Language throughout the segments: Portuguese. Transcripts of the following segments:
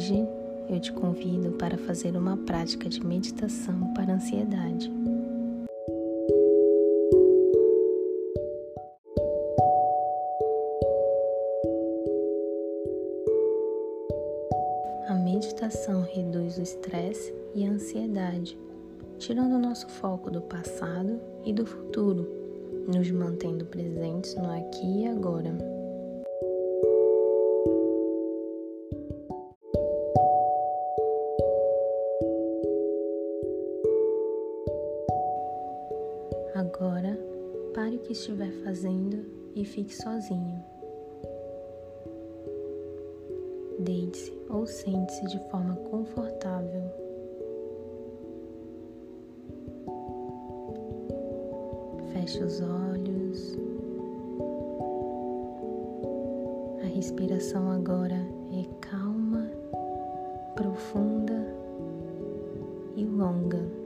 Hoje eu te convido para fazer uma prática de meditação para ansiedade. A meditação reduz o estresse e a ansiedade, tirando nosso foco do passado e do futuro, nos mantendo presentes no aqui e agora. Agora, pare o que estiver fazendo e fique sozinho. Deite-se ou sente-se de forma confortável. Feche os olhos. A respiração agora é calma, profunda e longa.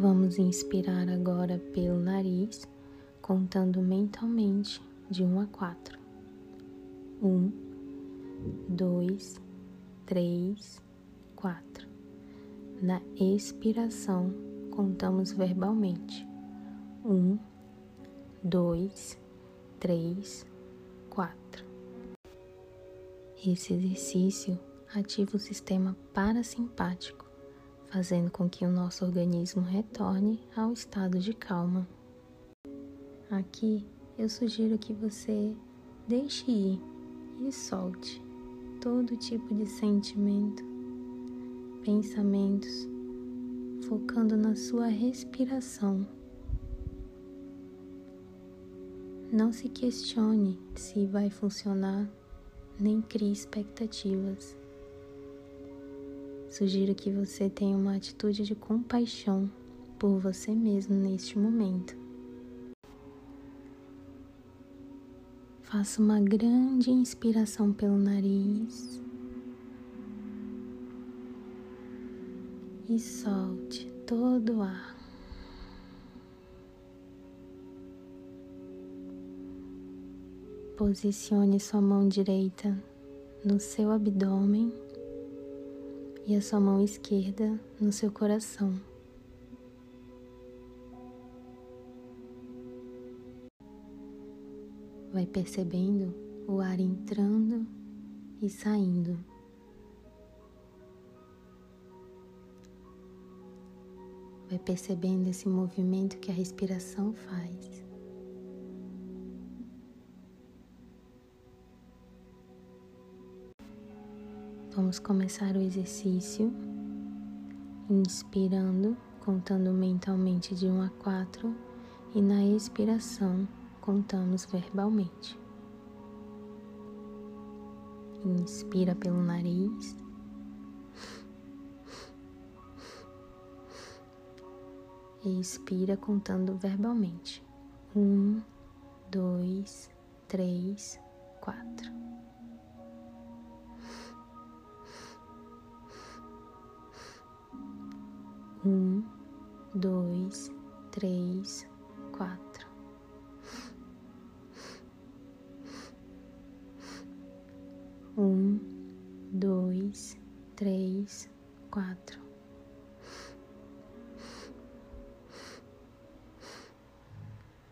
Vamos inspirar agora pelo nariz, contando mentalmente de 1 a 4. 1, 2, 3, 4. Na expiração, contamos verbalmente. 1, 2, 3, 4. Esse exercício ativa o sistema parasimpático fazendo com que o nosso organismo retorne ao estado de calma. Aqui eu sugiro que você deixe ir e solte todo tipo de sentimento, pensamentos, focando na sua respiração. Não se questione se vai funcionar, nem crie expectativas. Sugiro que você tenha uma atitude de compaixão por você mesmo neste momento. Faça uma grande inspiração pelo nariz e solte todo o ar. Posicione sua mão direita no seu abdômen e a sua mão esquerda no seu coração. Vai percebendo o ar entrando e saindo. Vai percebendo esse movimento que a respiração faz. Vamos começar o exercício inspirando, contando mentalmente de 1 a 4 e na expiração contamos verbalmente. Inspira pelo nariz. Expira contando verbalmente. Um, dois, três, quatro. Um, dois, três, quatro. Um, dois, três, quatro.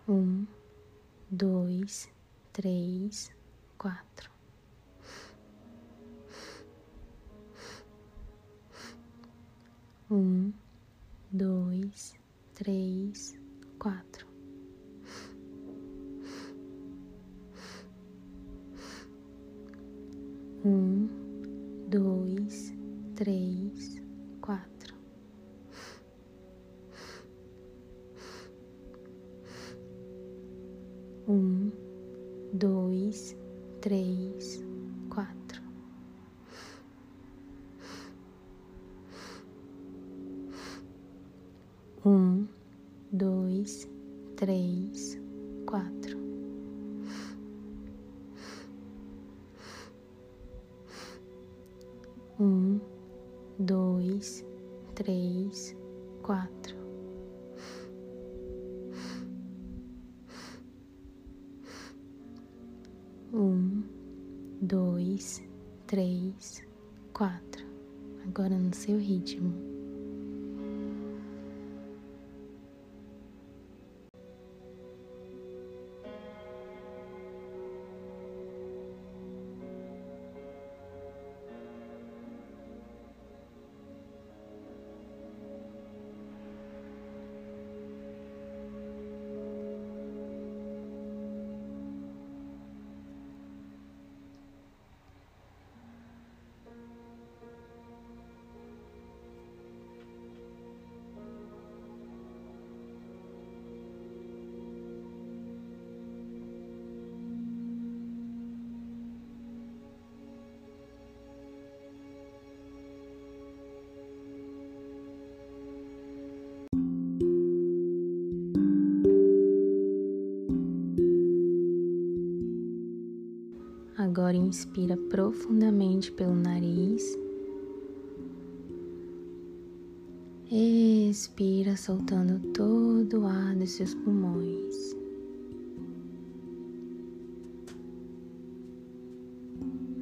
Um, dois, três, quatro. Um, dois, três, quatro. Um, dois, três, quatro. Um, dois, três, Um, dois, três, quatro. Um, dois, três, quatro. Um, dois, três, quatro. Agora no seu ritmo. Agora inspira profundamente pelo nariz. Expira, soltando todo o ar dos seus pulmões.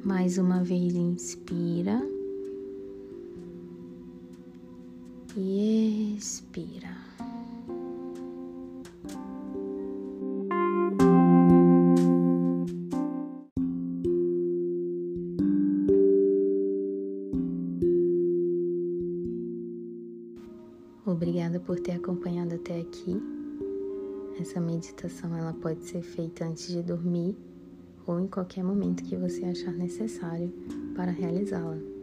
Mais uma vez, inspira e expira. Por ter acompanhado até aqui. Essa meditação ela pode ser feita antes de dormir ou em qualquer momento que você achar necessário para realizá-la.